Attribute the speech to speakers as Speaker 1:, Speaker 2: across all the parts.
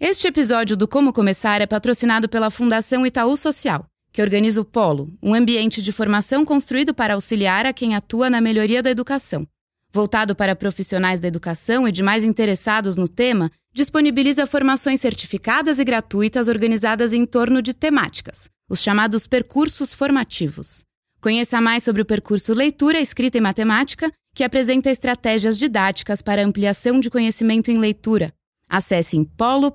Speaker 1: Este episódio do Como Começar é patrocinado pela Fundação Itaú Social, que organiza o Polo, um ambiente de formação construído para auxiliar a quem atua na melhoria da educação. Voltado para profissionais da educação e demais interessados no tema, disponibiliza formações certificadas e gratuitas organizadas em torno de temáticas, os chamados percursos formativos. Conheça mais sobre o percurso Leitura, Escrita e Matemática, que apresenta estratégias didáticas para ampliação de conhecimento em leitura. Acesse em polo.org.br.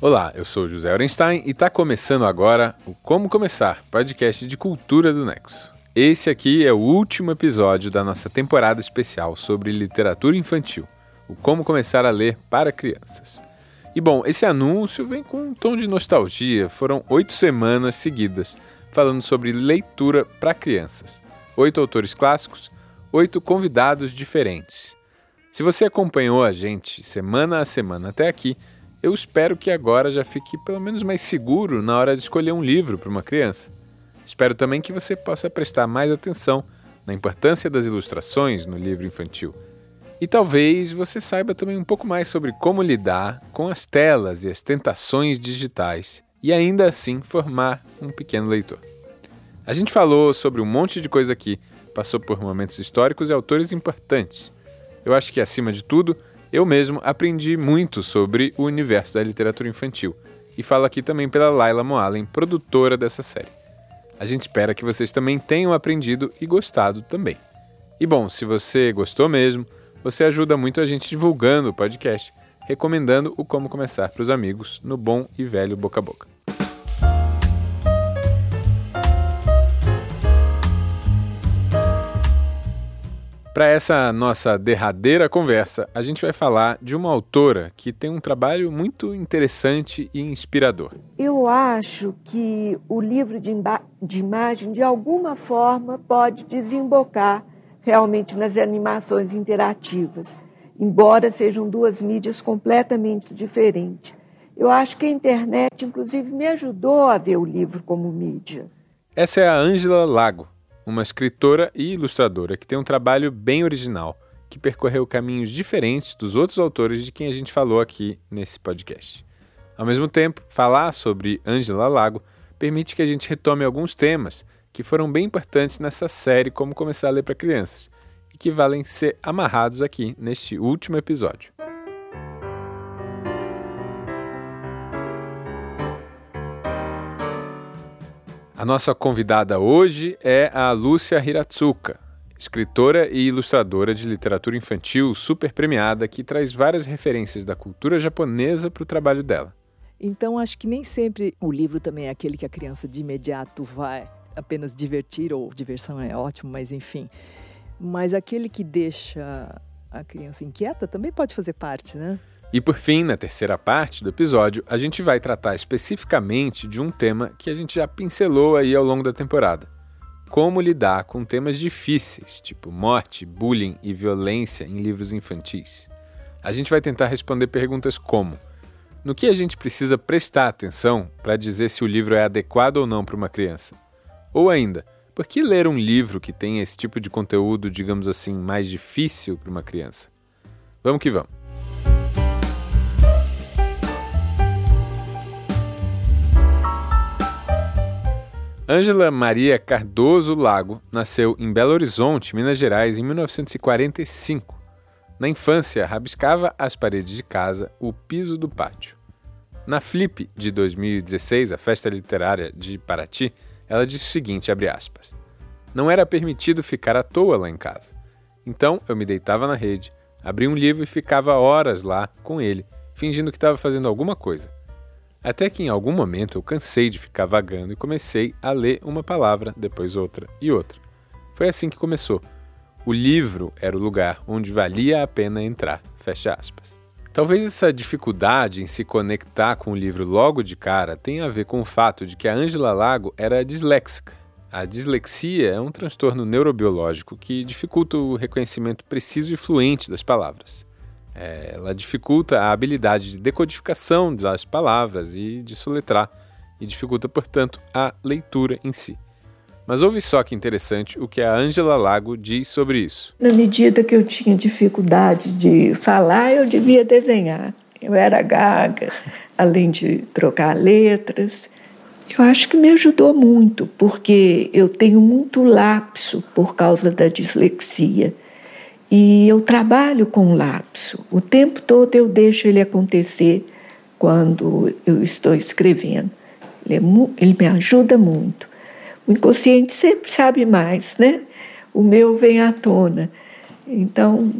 Speaker 2: Olá, eu sou José Orenstein e está começando agora o Como Começar, podcast de cultura do Nexo. Esse aqui é o último episódio da nossa temporada especial sobre literatura infantil, o Como Começar a Ler para Crianças. E bom, esse anúncio vem com um tom de nostalgia. Foram oito semanas seguidas falando sobre leitura para crianças. Oito autores clássicos, oito convidados diferentes. Se você acompanhou a gente semana a semana até aqui, eu espero que agora já fique pelo menos mais seguro na hora de escolher um livro para uma criança. Espero também que você possa prestar mais atenção na importância das ilustrações no livro infantil. E talvez você saiba também um pouco mais sobre como lidar com as telas e as tentações digitais e ainda assim formar um pequeno leitor. A gente falou sobre um monte de coisa aqui, passou por momentos históricos e autores importantes. Eu acho que, acima de tudo, eu mesmo aprendi muito sobre o universo da literatura infantil e falo aqui também pela Laila Moalen, produtora dessa série. A gente espera que vocês também tenham aprendido e gostado também. E bom, se você gostou mesmo, você ajuda muito a gente divulgando o podcast, recomendando o Como Começar para os amigos no bom e velho boca a boca. Para essa nossa derradeira conversa, a gente vai falar de uma autora que tem um trabalho muito interessante e inspirador.
Speaker 3: Eu acho que o livro de, de imagem, de alguma forma, pode desembocar realmente nas animações interativas, embora sejam duas mídias completamente diferentes. Eu acho que a internet, inclusive, me ajudou a ver o livro como mídia.
Speaker 2: Essa é a Ângela Lago uma escritora e ilustradora que tem um trabalho bem original, que percorreu caminhos diferentes dos outros autores de quem a gente falou aqui nesse podcast. Ao mesmo tempo, falar sobre Angela Lago permite que a gente retome alguns temas que foram bem importantes nessa série Como Começar a Ler para Crianças que valem ser amarrados aqui neste último episódio. A nossa convidada hoje é a Lúcia Hiratsuka, escritora e ilustradora de literatura infantil super premiada que traz várias referências da cultura japonesa para o trabalho dela.
Speaker 4: Então, acho que nem sempre o livro também é aquele que a criança de imediato vai apenas divertir, ou diversão é ótimo, mas enfim. Mas aquele que deixa a criança inquieta também pode fazer parte, né?
Speaker 2: E por fim, na terceira parte do episódio, a gente vai tratar especificamente de um tema que a gente já pincelou aí ao longo da temporada. Como lidar com temas difíceis, tipo morte, bullying e violência em livros infantis. A gente vai tentar responder perguntas como: no que a gente precisa prestar atenção para dizer se o livro é adequado ou não para uma criança? Ou ainda, por que ler um livro que tem esse tipo de conteúdo, digamos assim, mais difícil para uma criança? Vamos que vamos! Ângela Maria Cardoso Lago nasceu em Belo Horizonte, Minas Gerais, em 1945. Na infância, rabiscava as paredes de casa, o piso do pátio. Na Flip de 2016, a festa literária de Paraty, ela disse o seguinte, aspas, Não era permitido ficar à toa lá em casa. Então eu me deitava na rede, abria um livro e ficava horas lá com ele, fingindo que estava fazendo alguma coisa. Até que em algum momento eu cansei de ficar vagando e comecei a ler uma palavra, depois outra e outra. Foi assim que começou. O livro era o lugar onde valia a pena entrar. Fecha aspas. Talvez essa dificuldade em se conectar com o livro logo de cara tenha a ver com o fato de que a Angela Lago era disléxica. A dislexia é um transtorno neurobiológico que dificulta o reconhecimento preciso e fluente das palavras. É, ela dificulta a habilidade de decodificação das palavras e de soletrar, e dificulta, portanto, a leitura em si. Mas ouve só que interessante o que a Angela Lago diz sobre isso.
Speaker 3: Na medida que eu tinha dificuldade de falar, eu devia desenhar. Eu era gaga, além de trocar letras. Eu acho que me ajudou muito, porque eu tenho muito lapso por causa da dislexia. E eu trabalho com lapso. O tempo todo eu deixo ele acontecer quando eu estou escrevendo. Ele, é, ele me ajuda muito. O inconsciente sempre sabe mais, né? O meu vem à tona. Então,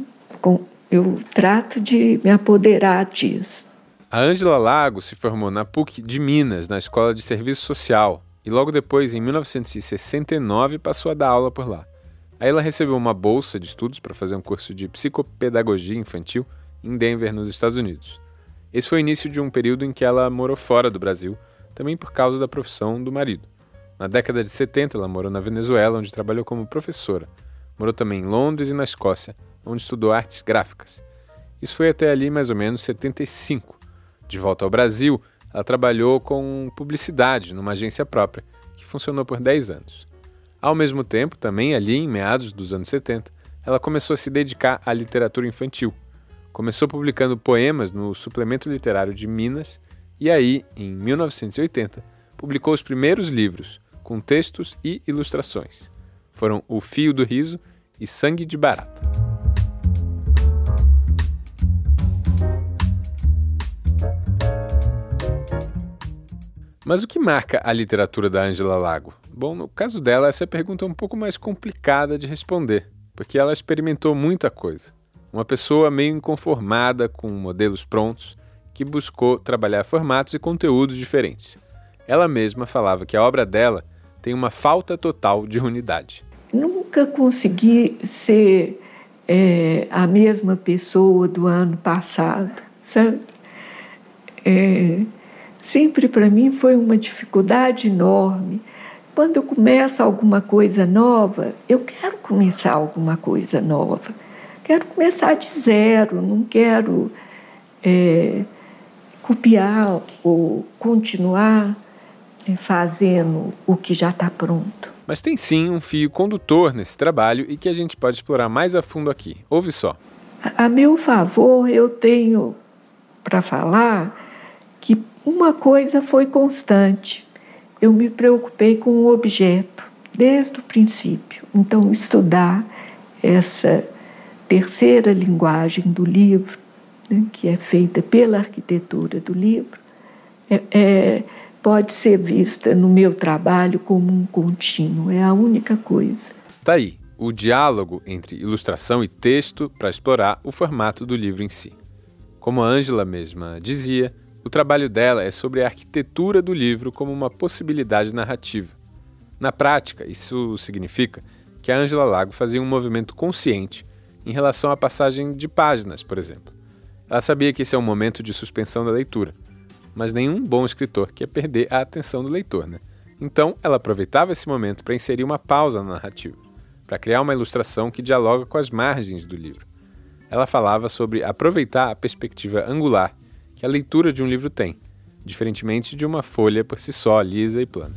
Speaker 3: eu trato de me apoderar disso.
Speaker 2: A Ângela Lago se formou na PUC de Minas, na Escola de Serviço Social, e logo depois, em 1969, passou a dar aula por lá. Aí ela recebeu uma bolsa de estudos para fazer um curso de psicopedagogia infantil em Denver, nos Estados Unidos. Esse foi o início de um período em que ela morou fora do Brasil, também por causa da profissão do marido. Na década de 70, ela morou na Venezuela, onde trabalhou como professora. Morou também em Londres e na Escócia, onde estudou artes gráficas. Isso foi até ali mais ou menos 75. De volta ao Brasil, ela trabalhou com publicidade numa agência própria, que funcionou por 10 anos. Ao mesmo tempo, também ali em meados dos anos 70, ela começou a se dedicar à literatura infantil. Começou publicando poemas no Suplemento Literário de Minas e aí, em 1980, publicou os primeiros livros, com textos e ilustrações. Foram O Fio do Riso e Sangue de Barata. Mas o que marca a literatura da Angela Lago? Bom, no caso dela, essa pergunta é um pouco mais complicada de responder, porque ela experimentou muita coisa. Uma pessoa meio inconformada com modelos prontos, que buscou trabalhar formatos e conteúdos diferentes. Ela mesma falava que a obra dela tem uma falta total de unidade.
Speaker 3: Nunca consegui ser é, a mesma pessoa do ano passado, sabe? É, sempre para mim foi uma dificuldade enorme quando eu começo alguma coisa nova, eu quero começar alguma coisa nova. Quero começar de zero, não quero é, copiar ou continuar fazendo o que já está pronto.
Speaker 2: Mas tem sim um fio condutor nesse trabalho e que a gente pode explorar mais a fundo aqui. Ouve só.
Speaker 3: A, a meu favor, eu tenho para falar que uma coisa foi constante eu me preocupei com o objeto desde o princípio. Então, estudar essa terceira linguagem do livro, né, que é feita pela arquitetura do livro, é, é, pode ser vista no meu trabalho como um contínuo, é a única coisa.
Speaker 2: Tá aí, o diálogo entre ilustração e texto para explorar o formato do livro em si. Como a Ângela mesma dizia, o trabalho dela é sobre a arquitetura do livro como uma possibilidade narrativa. Na prática, isso significa que a Angela Lago fazia um movimento consciente em relação à passagem de páginas, por exemplo. Ela sabia que esse é um momento de suspensão da leitura, mas nenhum bom escritor quer perder a atenção do leitor, né? Então, ela aproveitava esse momento para inserir uma pausa na narrativa, para criar uma ilustração que dialoga com as margens do livro. Ela falava sobre aproveitar a perspectiva angular que a leitura de um livro tem, diferentemente de uma folha por si só, lisa e plana.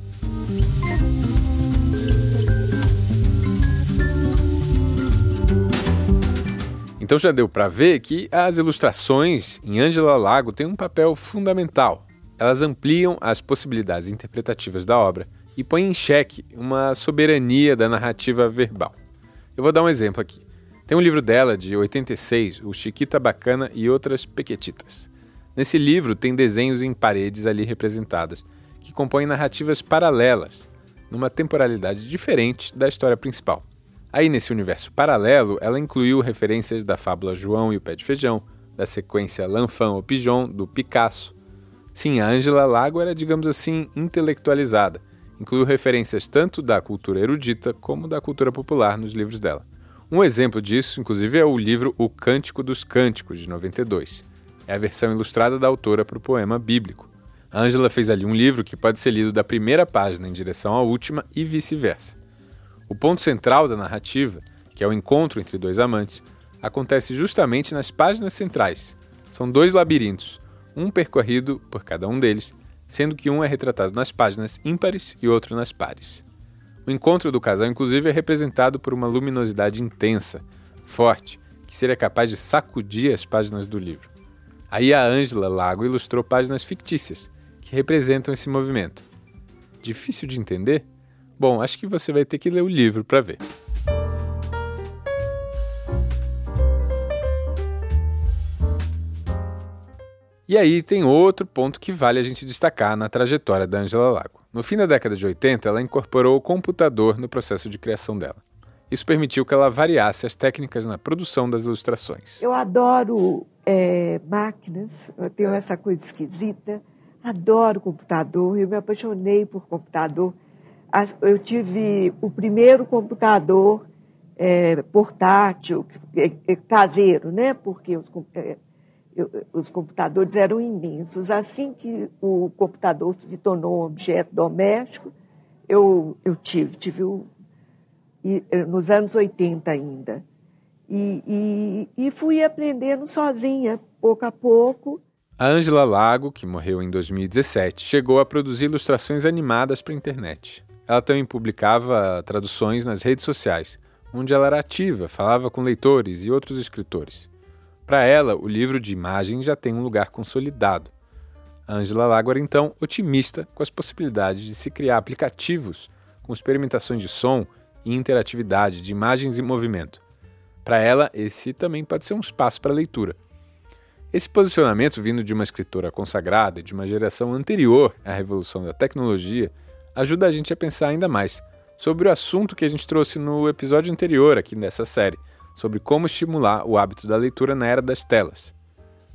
Speaker 2: Então já deu para ver que as ilustrações em Angela Lago têm um papel fundamental. Elas ampliam as possibilidades interpretativas da obra e põem em xeque uma soberania da narrativa verbal. Eu vou dar um exemplo aqui. Tem um livro dela, de 86, O Chiquita Bacana e Outras Pequetitas. Nesse livro tem desenhos em paredes ali representadas, que compõem narrativas paralelas, numa temporalidade diferente da história principal. Aí, nesse universo paralelo, ela incluiu referências da fábula João e o Pé de Feijão, da sequência L'Enfant au Pigeon, do Picasso, Sim, a Ângela Lago era, digamos assim, intelectualizada. Incluiu referências tanto da cultura erudita como da cultura popular nos livros dela. Um exemplo disso, inclusive, é o livro O Cântico dos Cânticos, de 92. É a versão ilustrada da autora para o poema bíblico. Ângela fez ali um livro que pode ser lido da primeira página em direção à última e vice-versa. O ponto central da narrativa, que é o encontro entre dois amantes, acontece justamente nas páginas centrais. São dois labirintos, um percorrido por cada um deles, sendo que um é retratado nas páginas ímpares e outro nas pares. O encontro do casal, inclusive, é representado por uma luminosidade intensa, forte, que seria capaz de sacudir as páginas do livro. Aí a Ângela Lago ilustrou páginas fictícias, que representam esse movimento. Difícil de entender? Bom, acho que você vai ter que ler o livro para ver. E aí tem outro ponto que vale a gente destacar na trajetória da Angela Lago. No fim da década de 80, ela incorporou o computador no processo de criação dela. Isso permitiu que ela variasse as técnicas na produção das ilustrações.
Speaker 3: Eu adoro é, máquinas, eu tenho essa coisa esquisita, adoro computador, eu me apaixonei por computador. Eu tive o primeiro computador é, portátil, é, é, caseiro, né? Porque os, é, eu, os computadores eram imensos. Assim que o computador se tornou um objeto doméstico, eu, eu tive, tive o, e, eh, nos anos 80 ainda. E, e, e fui aprendendo sozinha, pouco a pouco.
Speaker 2: A Ângela Lago, que morreu em 2017, chegou a produzir ilustrações animadas para a internet. Ela também publicava traduções nas redes sociais, onde ela era ativa, falava com leitores e outros escritores. Para ela, o livro de imagens já tem um lugar consolidado. Angela Lago era então otimista com as possibilidades de se criar aplicativos com experimentações de som e interatividade de imagens e movimento. Para ela, esse também pode ser um espaço para leitura. Esse posicionamento, vindo de uma escritora consagrada de uma geração anterior à revolução da tecnologia, ajuda a gente a pensar ainda mais sobre o assunto que a gente trouxe no episódio anterior aqui nessa série sobre como estimular o hábito da leitura na era das telas.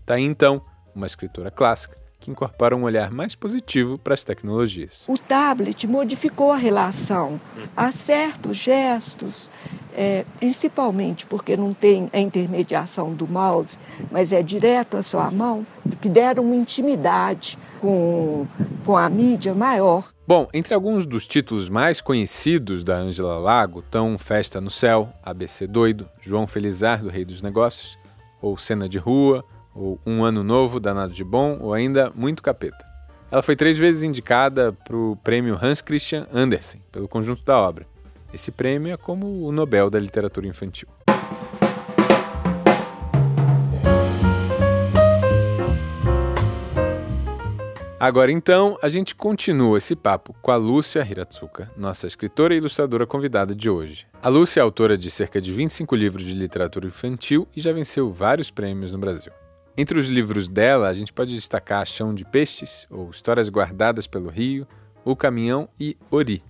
Speaker 2: Está aí então uma escritora clássica que incorpora um olhar mais positivo para as tecnologias.
Speaker 3: O tablet modificou a relação. Há certos gestos, é, principalmente porque não tem a intermediação do mouse, mas é direto à sua mão, que deram uma intimidade com, com a mídia maior.
Speaker 2: Bom, entre alguns dos títulos mais conhecidos da Angela Lago estão Festa no Céu, ABC Doido, João Felizar do Rei dos Negócios, ou Cena de Rua, ou Um Ano Novo, Danado de Bom, ou ainda Muito Capeta. Ela foi três vezes indicada para o prêmio Hans Christian Andersen, pelo conjunto da obra. Esse prêmio é como o Nobel da Literatura Infantil. Agora então, a gente continua esse papo com a Lúcia Hiratsuka, nossa escritora e ilustradora convidada de hoje. A Lúcia é autora de cerca de 25 livros de literatura infantil e já venceu vários prêmios no Brasil. Entre os livros dela, a gente pode destacar Chão de Peixes, ou Histórias Guardadas pelo Rio, O Caminhão e Ori.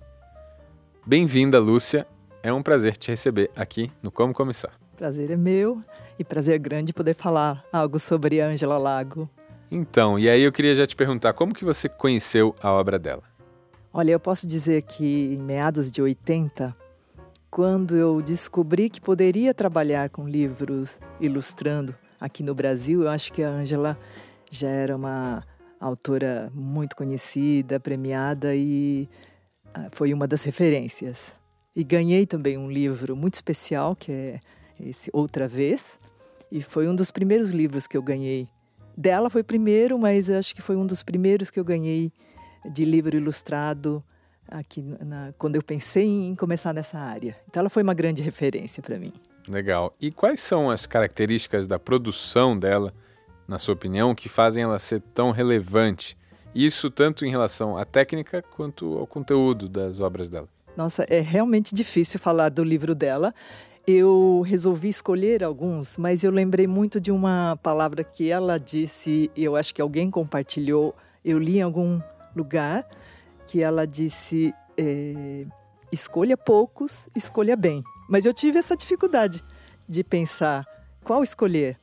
Speaker 2: Bem-vinda, Lúcia. É um prazer te receber aqui no Como Começar.
Speaker 4: Prazer é meu e prazer grande poder falar algo sobre Ângela Lago.
Speaker 2: Então, e aí eu queria já te perguntar, como que você conheceu a obra dela?
Speaker 4: Olha, eu posso dizer que em meados de 80, quando eu descobri que poderia trabalhar com livros ilustrando aqui no Brasil, eu acho que a Angela já era uma autora muito conhecida, premiada e ah, foi uma das referências. E ganhei também um livro muito especial, que é esse Outra Vez, e foi um dos primeiros livros que eu ganhei dela foi primeiro, mas acho que foi um dos primeiros que eu ganhei de livro ilustrado aqui na, quando eu pensei em começar nessa área. Então ela foi uma grande referência para mim.
Speaker 2: Legal. E quais são as características da produção dela, na sua opinião, que fazem ela ser tão relevante? Isso tanto em relação à técnica quanto ao conteúdo das obras dela.
Speaker 4: Nossa, é realmente difícil falar do livro dela eu resolvi escolher alguns, mas eu lembrei muito de uma palavra que ela disse, eu acho que alguém compartilhou, eu li em algum lugar, que ela disse: é, escolha poucos, escolha bem. Mas eu tive essa dificuldade de pensar qual escolher.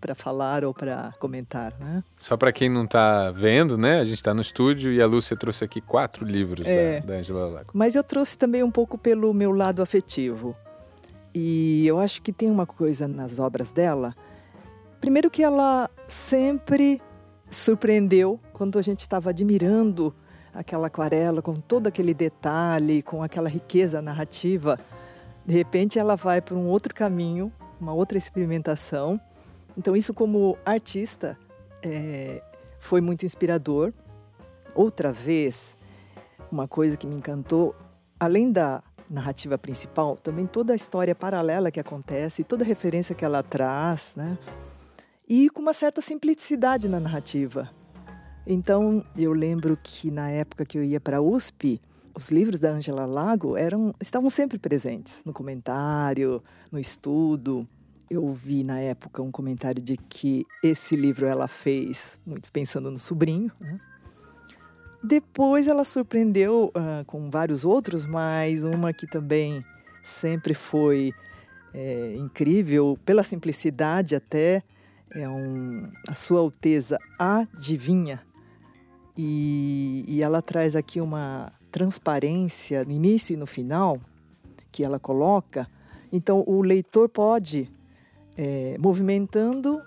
Speaker 4: para falar ou para comentar, né?
Speaker 2: Só para quem não está vendo, né? A gente está no estúdio e a Lúcia trouxe aqui quatro livros é, da Angela Lago.
Speaker 4: Mas eu trouxe também um pouco pelo meu lado afetivo. E eu acho que tem uma coisa nas obras dela. Primeiro que ela sempre surpreendeu quando a gente estava admirando aquela aquarela com todo aquele detalhe, com aquela riqueza narrativa. De repente ela vai para um outro caminho, uma outra experimentação. Então isso como artista é, foi muito inspirador. Outra vez, uma coisa que me encantou, além da narrativa principal, também toda a história paralela que acontece, toda a referência que ela traz, né? E com uma certa simplicidade na narrativa. Então, eu lembro que na época que eu ia para a USP, os livros da Angela Lago eram estavam sempre presentes no comentário, no estudo. Eu vi na época um comentário de que esse livro ela fez muito pensando no sobrinho, né? Depois ela surpreendeu uh, com vários outros, mas uma que também sempre foi é, incrível, pela simplicidade até, é um, a Sua Alteza Adivinha. E, e ela traz aqui uma transparência no início e no final que ela coloca. Então o leitor pode, é, movimentando,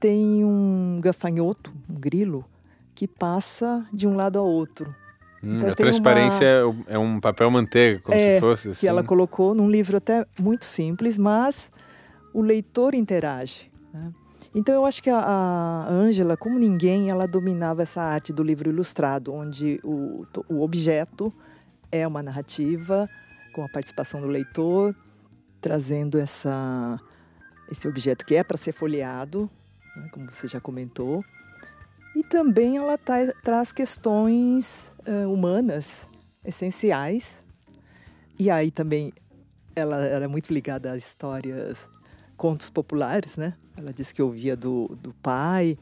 Speaker 4: tem um gafanhoto, um grilo, que passa de um lado ao outro.
Speaker 2: Hum, então, a transparência uma... é um papel manteiga, como é, se fosse assim.
Speaker 4: Que ela colocou num livro até muito simples, mas o leitor interage. Né? Então eu acho que a Ângela, como ninguém, ela dominava essa arte do livro ilustrado, onde o, o objeto é uma narrativa com a participação do leitor, trazendo essa, esse objeto que é para ser folheado, né, como você já comentou, e também ela tá, traz questões uh, humanas essenciais. E aí também ela era muito ligada às histórias, contos populares, né? Ela disse que ouvia do, do pai,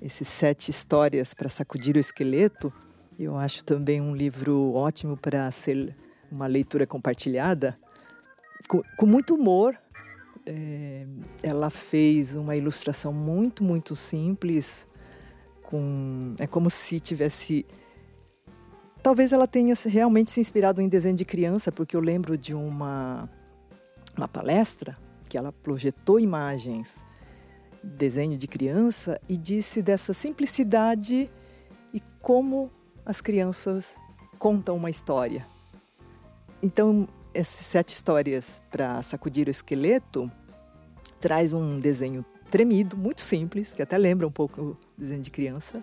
Speaker 4: esses sete histórias para sacudir o esqueleto. Eu acho também um livro ótimo para ser uma leitura compartilhada, com, com muito humor. É, ela fez uma ilustração muito, muito simples, com é como se tivesse talvez ela tenha realmente se inspirado em desenho de criança, porque eu lembro de uma uma palestra que ela projetou imagens desenho de criança e disse dessa simplicidade e como as crianças contam uma história. Então, essas sete histórias para sacudir o esqueleto traz um desenho tremido, muito simples, que até lembra um pouco o desenho de criança,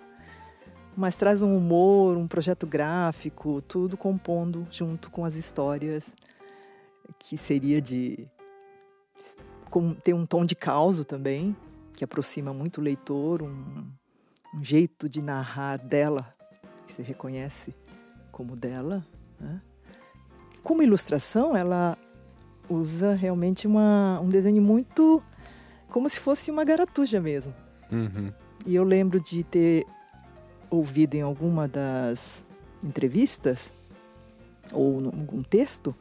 Speaker 4: mas traz um humor, um projeto gráfico, tudo compondo junto com as histórias, que seria de. Com, tem um tom de caos também, que aproxima muito o leitor, um, um jeito de narrar dela, que se reconhece como dela. Né? Como ilustração, ela usa realmente uma, um desenho muito como se fosse uma garatuja mesmo.
Speaker 2: Uhum.
Speaker 4: E eu lembro de ter ouvido em alguma das entrevistas ou em algum texto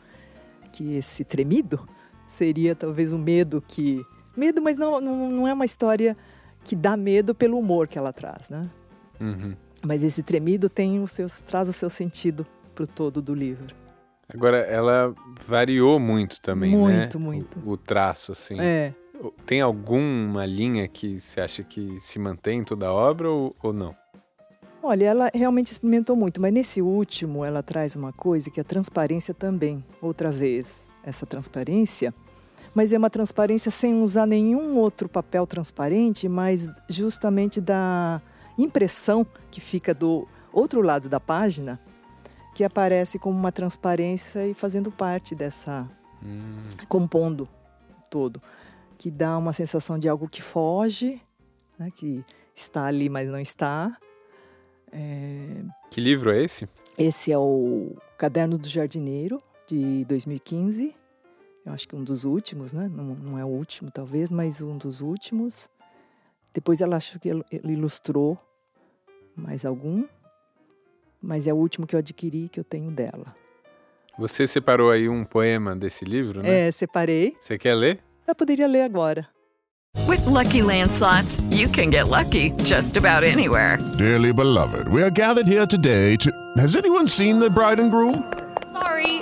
Speaker 4: que esse tremido seria talvez um medo que medo, mas não, não, não é uma história que dá medo pelo humor que ela traz, né?
Speaker 2: Uhum.
Speaker 4: Mas esse tremido tem os seus traz o seu sentido para o todo do livro.
Speaker 2: Agora ela variou muito também,
Speaker 4: muito,
Speaker 2: né?
Speaker 4: Muito, muito.
Speaker 2: O, o traço assim.
Speaker 4: É.
Speaker 2: Tem alguma linha que você acha que se mantém em toda a obra ou, ou não?
Speaker 4: Olha, ela realmente experimentou muito, mas nesse último ela traz uma coisa que é a transparência também, outra vez. Essa transparência, mas é uma transparência sem usar nenhum outro papel transparente, mas justamente da impressão que fica do outro lado da página, que aparece como uma transparência e fazendo parte dessa.
Speaker 2: Hum.
Speaker 4: compondo todo que dá uma sensação de algo que foge, né, que está ali, mas não está. É...
Speaker 2: Que livro é esse?
Speaker 4: Esse é o Caderno do Jardineiro, de 2015. Eu acho que um dos últimos, né? Não, não é o último, talvez, mas um dos últimos. Depois ela acho que ele ilustrou mais algum, mas é o último que eu adquiri que eu tenho dela.
Speaker 2: Você separou aí um poema desse livro, né?
Speaker 4: É, separei.
Speaker 2: Você quer ler?
Speaker 4: Eu poderia ler agora.
Speaker 5: With Lucky Land slots, you can get lucky just about anywhere.
Speaker 6: Dearly beloved, we are gathered here today to. Has anyone seen the bride and groom?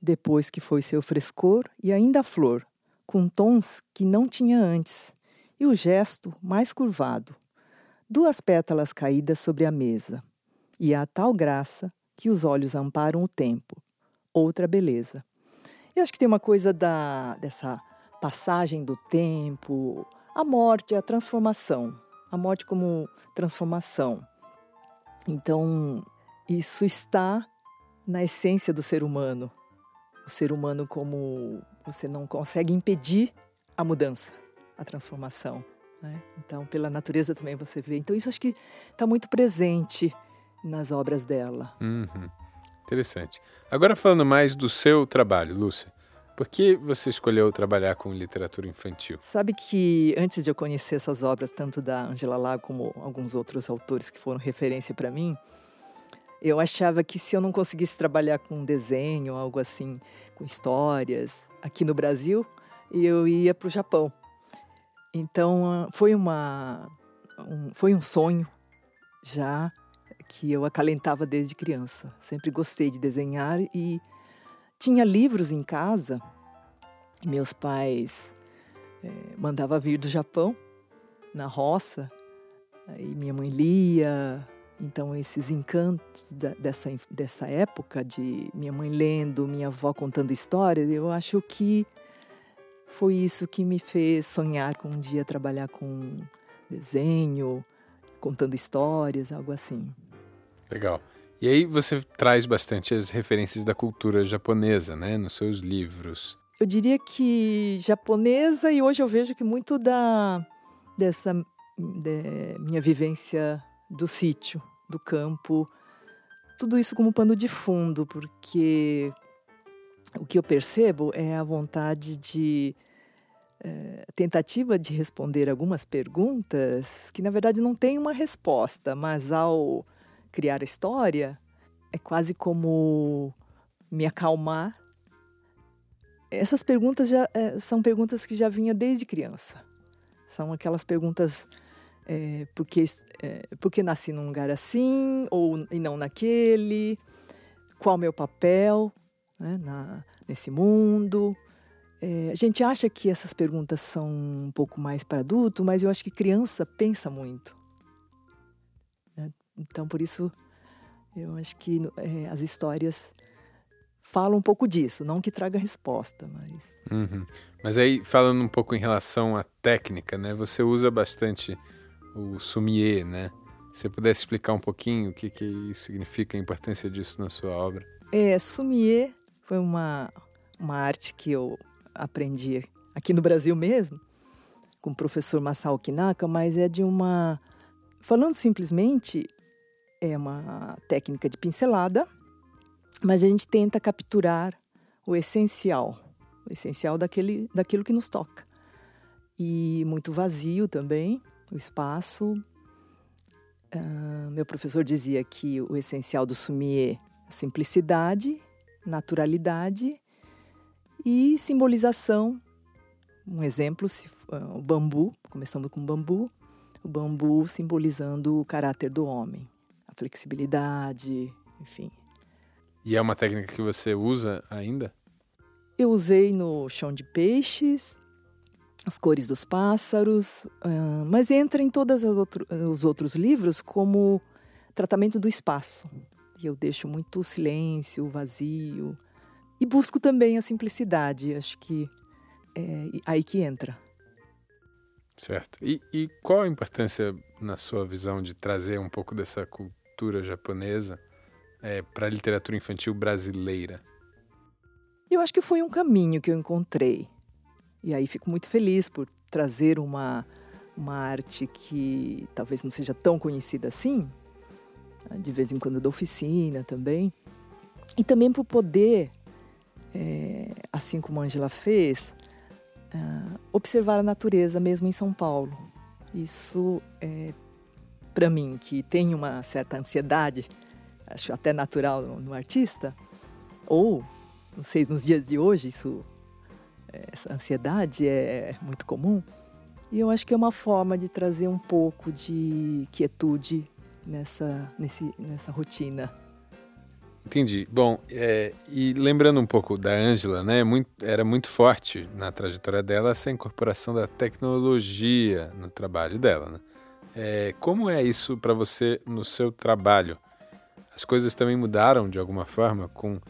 Speaker 4: depois que foi seu frescor e ainda flor, com tons que não tinha antes, e o gesto mais curvado. Duas pétalas caídas sobre a mesa, e a tal graça que os olhos amparam o tempo. Outra beleza. Eu acho que tem uma coisa da, dessa passagem do tempo, a morte, a transformação, a morte como transformação. Então, isso está na essência do ser humano. O ser humano como você não consegue impedir a mudança, a transformação. Né? Então, pela natureza também você vê. Então, isso acho que está muito presente nas obras dela.
Speaker 2: Uhum. Interessante. Agora falando mais do seu trabalho, Lúcia. Por que você escolheu trabalhar com literatura infantil?
Speaker 4: Sabe que antes de eu conhecer essas obras, tanto da Angela Lago como alguns outros autores que foram referência para mim, eu achava que se eu não conseguisse trabalhar com desenho, algo assim, com histórias, aqui no Brasil, eu ia para o Japão. Então foi uma um, foi um sonho já que eu acalentava desde criança. Sempre gostei de desenhar e tinha livros em casa. Meus pais é, mandavam vir do Japão, na roça, e minha mãe lia. Então, esses encantos da, dessa, dessa época, de minha mãe lendo, minha avó contando histórias, eu acho que foi isso que me fez sonhar com um dia trabalhar com desenho, contando histórias, algo assim.
Speaker 2: Legal. E aí você traz bastante as referências da cultura japonesa, né, nos seus livros.
Speaker 4: Eu diria que japonesa e hoje eu vejo que muito da dessa de, minha vivência do sítio, do campo, tudo isso como pano de fundo, porque o que eu percebo é a vontade de é, tentativa de responder algumas perguntas que na verdade não tem uma resposta, mas ao criar a história, é quase como me acalmar. Essas perguntas já é, são perguntas que já vinha desde criança. São aquelas perguntas é, porque é, porque nasci num lugar assim ou e não naquele, qual meu papel né, na, nesse mundo. É, a gente acha que essas perguntas são um pouco mais para adulto, mas eu acho que criança pensa muito. Então, por isso, eu acho que é, as histórias falam um pouco disso, não que traga resposta, mas.
Speaker 2: Uhum. Mas aí, falando um pouco em relação à técnica, né? Você usa bastante o sumier, né? Se você pudesse explicar um pouquinho o que, que isso significa, a importância disso na sua obra.
Speaker 4: É, sumier foi uma, uma arte que eu aprendi aqui no Brasil mesmo, com o professor Masao Kinaka, mas é de uma. Falando simplesmente, é uma técnica de pincelada, mas a gente tenta capturar o essencial, o essencial daquele, daquilo que nos toca. E muito vazio também, o espaço. Uh, meu professor dizia que o essencial do sumier é simplicidade, naturalidade e simbolização. Um exemplo, uh, o bambu, começando com bambu, o bambu simbolizando o caráter do homem flexibilidade, enfim.
Speaker 2: E é uma técnica que você usa ainda?
Speaker 4: Eu usei no chão de peixes, as cores dos pássaros, uh, mas entra em todos outro, os outros livros como tratamento do espaço. E eu deixo muito silêncio, vazio. E busco também a simplicidade. Acho que é aí que entra.
Speaker 2: Certo. E, e qual a importância, na sua visão, de trazer um pouco dessa cultura japonesa é, para a literatura infantil brasileira?
Speaker 4: Eu acho que foi um caminho que eu encontrei. E aí fico muito feliz por trazer uma, uma arte que talvez não seja tão conhecida assim. De vez em quando dou oficina também. E também por poder, é, assim como a Angela fez, uh, observar a natureza mesmo em São Paulo. Isso é para mim que tem uma certa ansiedade, acho até natural no, no, artista, ou não sei nos dias de hoje isso essa ansiedade é muito comum. E eu acho que é uma forma de trazer um pouco de quietude nessa, nesse, nessa rotina
Speaker 2: Entendi. Bom, é, e lembrando um pouco da Ângela, né, muito, era muito forte na trajetória dela essa incorporação da tecnologia no trabalho dela. Né? É, como é isso para você no seu trabalho? As coisas também mudaram de alguma forma com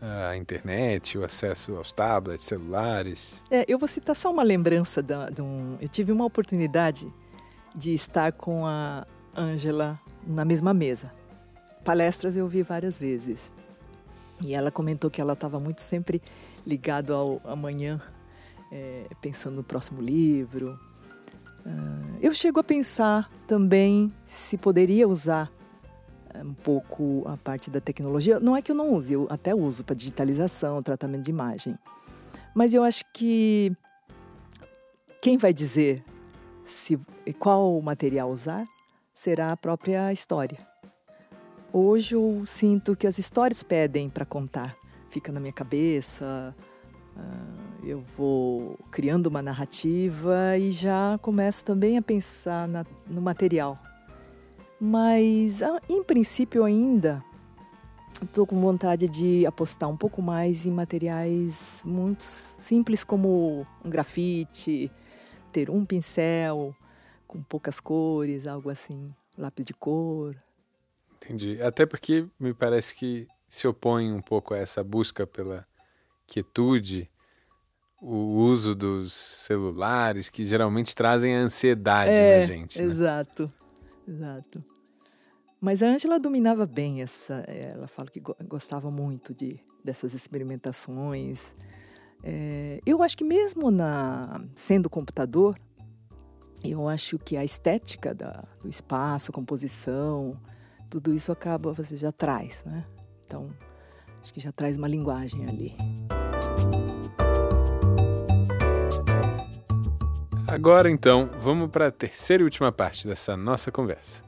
Speaker 2: a internet, o acesso aos tablets, celulares?
Speaker 4: É, eu vou citar só uma lembrança de, de um. Eu tive uma oportunidade de estar com a Ângela na mesma mesa palestras eu vi várias vezes. E ela comentou que ela estava muito sempre ligado ao amanhã, é, pensando no próximo livro. Uh, eu chego a pensar também se poderia usar um pouco a parte da tecnologia. Não é que eu não use, eu até uso para digitalização, tratamento de imagem. Mas eu acho que quem vai dizer se qual material usar será a própria história. Hoje eu sinto que as histórias pedem para contar. Fica na minha cabeça, uh, eu vou criando uma narrativa e já começo também a pensar na, no material. Mas, uh, em princípio, ainda estou com vontade de apostar um pouco mais em materiais muito simples, como um grafite, ter um pincel com poucas cores, algo assim, lápis de cor.
Speaker 2: Entendi. Até porque me parece que se opõe um pouco a essa busca pela quietude, o uso dos celulares, que geralmente trazem ansiedade
Speaker 4: é,
Speaker 2: na gente.
Speaker 4: Né? Exato, exato. Mas a Angela dominava bem essa. Ela fala que gostava muito de dessas experimentações. É, eu acho que mesmo na sendo computador, eu acho que a estética da, do espaço, composição, tudo isso acaba, você já traz, né? Então, acho que já traz uma linguagem ali.
Speaker 2: Agora então, vamos para a terceira e última parte dessa nossa conversa.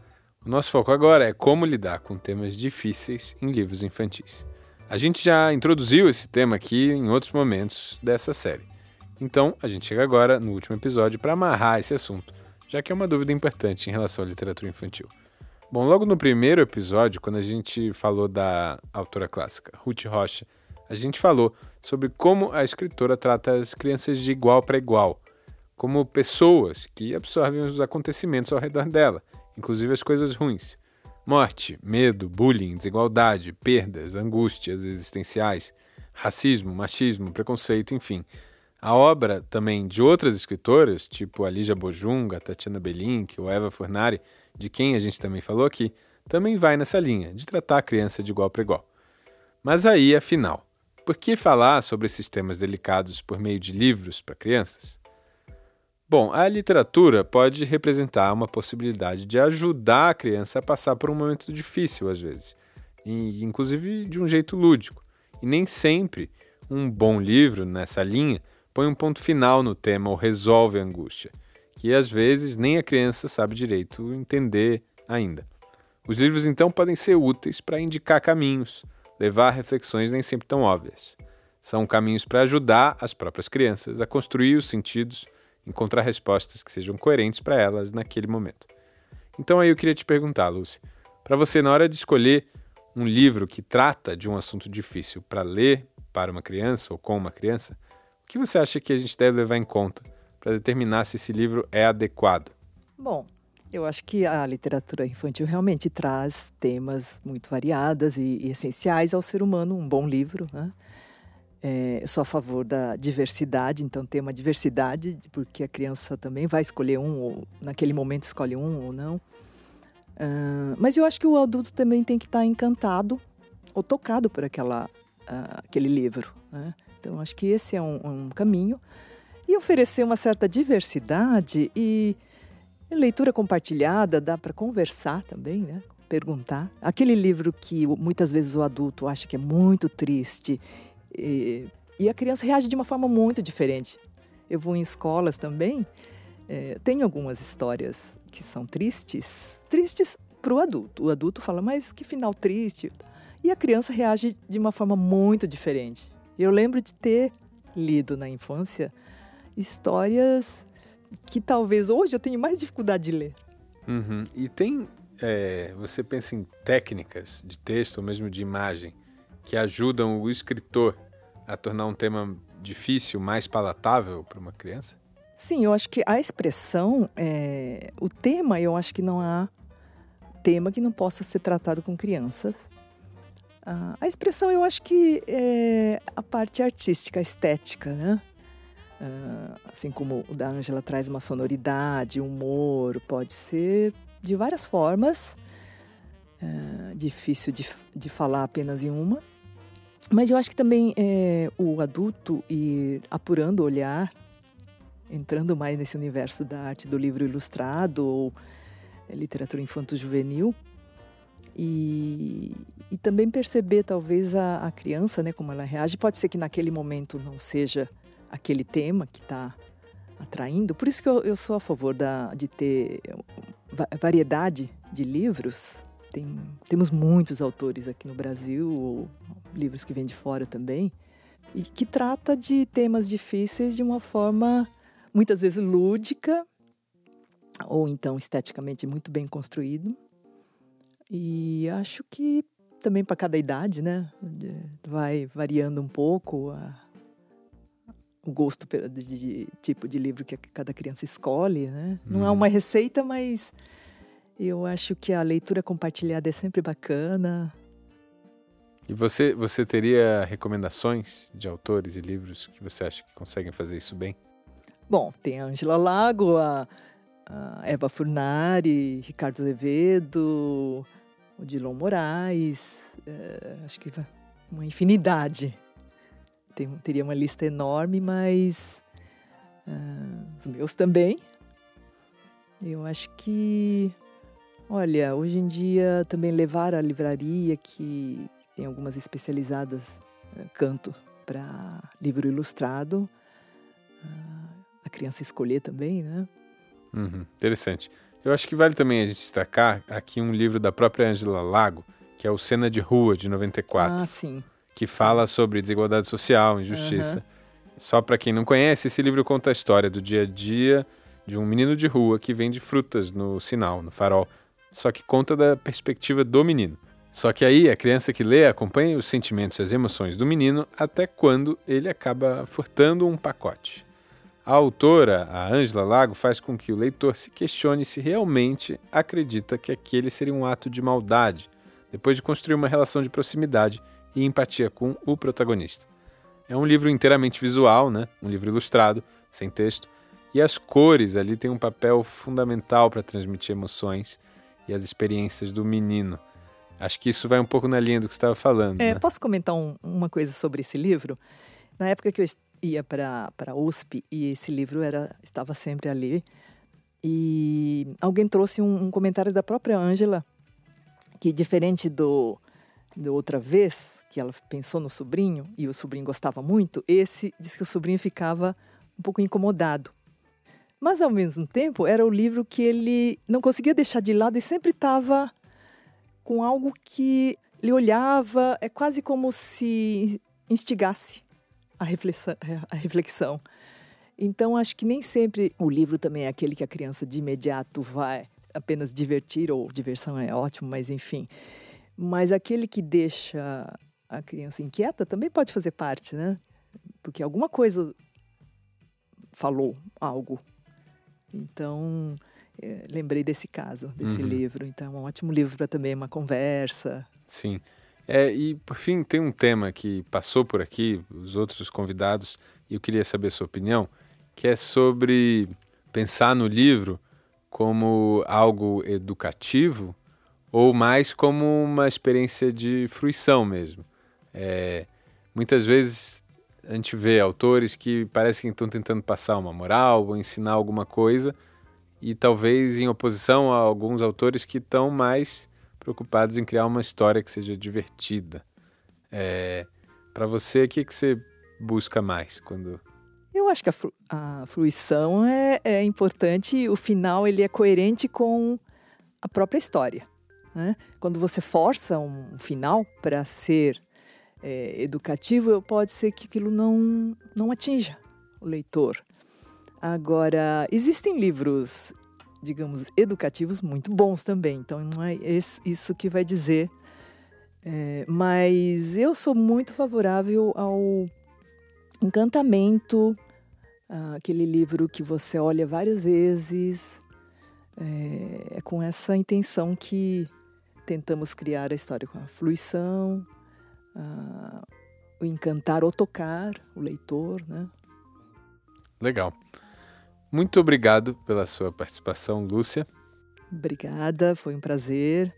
Speaker 2: O nosso foco agora é como lidar com temas difíceis em livros infantis. A gente já introduziu esse tema aqui em outros momentos dessa série. Então, a gente chega agora no último episódio para amarrar esse assunto, já que é uma dúvida importante em relação à literatura infantil. Bom, logo no primeiro episódio, quando a gente falou da autora clássica, Ruth Rocha, a gente falou sobre como a escritora trata as crianças de igual para igual, como pessoas que absorvem os acontecimentos ao redor dela, inclusive as coisas ruins. Morte, medo, bullying, desigualdade, perdas, angústias existenciais, racismo, machismo, preconceito, enfim. A obra também de outras escritoras, tipo a Bojunga, Tatiana Belink ou Eva Furnari, de quem a gente também falou aqui, também vai nessa linha, de tratar a criança de igual para igual. Mas aí, afinal, por que falar sobre esses temas delicados por meio de livros para crianças? Bom, a literatura pode representar uma possibilidade de ajudar a criança a passar por um momento difícil, às vezes, e, inclusive de um jeito lúdico. E nem sempre um bom livro nessa linha põe um ponto final no tema ou resolve a angústia que às vezes nem a criança sabe direito entender ainda. Os livros então podem ser úteis para indicar caminhos, levar a reflexões nem sempre tão óbvias. São caminhos para ajudar as próprias crianças a construir os sentidos, encontrar respostas que sejam coerentes para elas naquele momento. Então aí eu queria te perguntar, Lucy, para você na hora de escolher um livro que trata de um assunto difícil para ler para uma criança ou com uma criança, o que você acha que a gente deve levar em conta para determinar se esse livro é adequado?
Speaker 4: Bom, Eu acho que a literatura infantil realmente traz temas muito variados e, e essenciais ao ser humano. Um bom livro, né? É, sou a favor da diversidade, então tem uma diversidade, porque a criança também vai escolher um, ou naquele momento escolhe um ou não. Uh, mas eu acho que o adulto também tem que estar encantado ou tocado por aquela, uh, aquele livro. Né? Então acho que esse é um, um caminho. E oferecer uma certa diversidade e leitura compartilhada, dá para conversar também, né? perguntar. Aquele livro que muitas vezes o adulto acha que é muito triste e, e a criança reage de uma forma muito diferente. Eu vou em escolas também, é, tenho algumas histórias que são tristes, tristes para o adulto. O adulto fala, mas que final triste. E a criança reage de uma forma muito diferente. Eu lembro de ter lido na infância histórias que talvez hoje eu tenha mais dificuldade de ler.
Speaker 2: Uhum. E tem, é, você pensa em técnicas de texto ou mesmo de imagem que ajudam o escritor a tornar um tema difícil mais palatável para uma criança?
Speaker 4: Sim, eu acho que a expressão, é, o tema, eu acho que não há tema que não possa ser tratado com crianças. A expressão, eu acho que é a parte artística, estética, né? Ah, assim como o da Ângela traz uma sonoridade, humor, pode ser de várias formas. Ah, difícil de, de falar apenas em uma. Mas eu acho que também é, o adulto ir apurando o olhar, entrando mais nesse universo da arte do livro ilustrado ou é, literatura infanto-juvenil, e, e, também perceber talvez a, a, criança, né, como ela reage. Pode ser que naquele momento não seja aquele tema que está atraindo. Por isso que eu, eu, sou a favor da, de ter variedade de livros tem, temos muitos autores aqui no Brasil, ou livros que vêm de fora também, e que trata de temas difíceis de uma forma muitas vezes lúdica, ou então esteticamente muito bem construído. E acho que também para cada idade, né? Vai variando um pouco a, o gosto de, de, tipo de livro que cada criança escolhe, né? Não é hum. uma receita, mas eu acho que a leitura compartilhada é sempre bacana.
Speaker 2: E você, você teria recomendações de autores e livros que você acha que conseguem fazer isso bem?
Speaker 4: Bom, tem a Angela Lago, a, a Eva Furnari, Ricardo Azevedo, o Dilon Moraes, é, acho que uma infinidade. Tem, teria uma lista enorme, mas uh, os meus também. Eu acho que Olha, hoje em dia também levar a livraria, que tem algumas especializadas, eh, canto para livro ilustrado, ah, a criança escolher também, né?
Speaker 2: Uhum, interessante. Eu acho que vale também a gente destacar aqui um livro da própria Angela Lago, que é o Cena de Rua, de 94.
Speaker 4: Ah, sim.
Speaker 2: Que fala sobre desigualdade social, injustiça. Uhum. Só para quem não conhece, esse livro conta a história do dia a dia de um menino de rua que vende frutas no sinal, no farol, só que conta da perspectiva do menino. Só que aí a criança que lê acompanha os sentimentos e as emoções do menino até quando ele acaba furtando um pacote. A autora, a Ângela Lago, faz com que o leitor se questione se realmente acredita que aquele seria um ato de maldade, depois de construir uma relação de proximidade e empatia com o protagonista. É um livro inteiramente visual, né? um livro ilustrado, sem texto, e as cores ali têm um papel fundamental para transmitir emoções e as experiências do menino. Acho que isso vai um pouco na linha do que você estava falando.
Speaker 4: É,
Speaker 2: né?
Speaker 4: Posso comentar um, uma coisa sobre esse livro? Na época que eu ia para a USP e esse livro era estava sempre ali, e alguém trouxe um, um comentário da própria Ângela, que diferente do, do outra vez, que ela pensou no sobrinho e o sobrinho gostava muito, esse disse que o sobrinho ficava um pouco incomodado. Mas, ao mesmo tempo, era o livro que ele não conseguia deixar de lado e sempre estava com algo que ele olhava, é quase como se instigasse a reflexão. A reflexão. Então, acho que nem sempre o livro também é aquele que a criança de imediato vai apenas divertir, ou diversão é ótimo, mas enfim. Mas aquele que deixa a criança inquieta também pode fazer parte, né? Porque alguma coisa falou algo então, lembrei desse caso, desse uhum. livro. Então, é um ótimo livro para também uma conversa.
Speaker 2: Sim. É, e, por fim, tem um tema que passou por aqui, os outros convidados, e eu queria saber a sua opinião, que é sobre pensar no livro como algo educativo ou mais como uma experiência de fruição mesmo. É, muitas vezes a gente vê autores que parecem que estão tentando passar uma moral ou ensinar alguma coisa, e talvez em oposição a alguns autores que estão mais preocupados em criar uma história que seja divertida. É, Para você, o que, que você busca mais quando
Speaker 4: eu acho que a, fru a fruição é, é, importante, o final ele é coerente com a própria história. Né? Quando você força um final para ser é, educativo, pode ser que aquilo não, não atinja o leitor. Agora, existem livros, digamos, educativos muito bons também, então não é isso que vai dizer. É, mas eu sou muito favorável ao encantamento, aquele livro que você olha várias vezes. É, é com essa intenção que tentamos criar a história com a fluição, o encantar ou tocar o leitor, né?
Speaker 2: Legal. Muito obrigado pela sua participação, Lúcia.
Speaker 4: Obrigada, foi um prazer.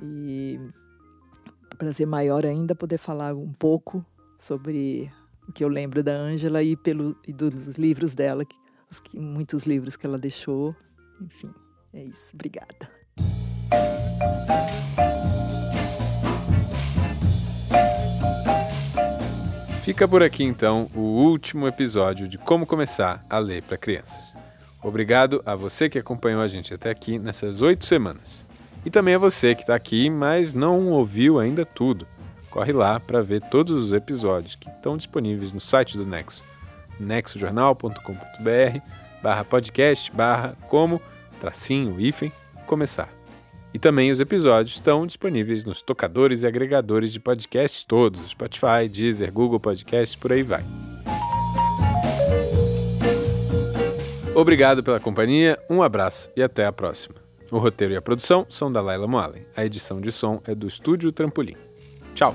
Speaker 4: E prazer maior ainda poder falar um pouco sobre o que eu lembro da Ângela e, e dos livros dela, que, os, muitos livros que ela deixou. Enfim, é isso. Obrigada.
Speaker 2: Fica por aqui então o último episódio de Como Começar a Ler para Crianças. Obrigado a você que acompanhou a gente até aqui nessas oito semanas. E também a você que está aqui, mas não ouviu ainda tudo. Corre lá para ver todos os episódios que estão disponíveis no site do Nexo, nexojornal.com.br barra podcast barra como tracinho hífen começar. E também os episódios estão disponíveis nos tocadores e agregadores de podcasts todos, Spotify, Deezer, Google Podcasts, por aí vai. Obrigado pela companhia, um abraço e até a próxima. O roteiro e a produção são da Laila Moalen. A edição de som é do Estúdio Trampolim. Tchau!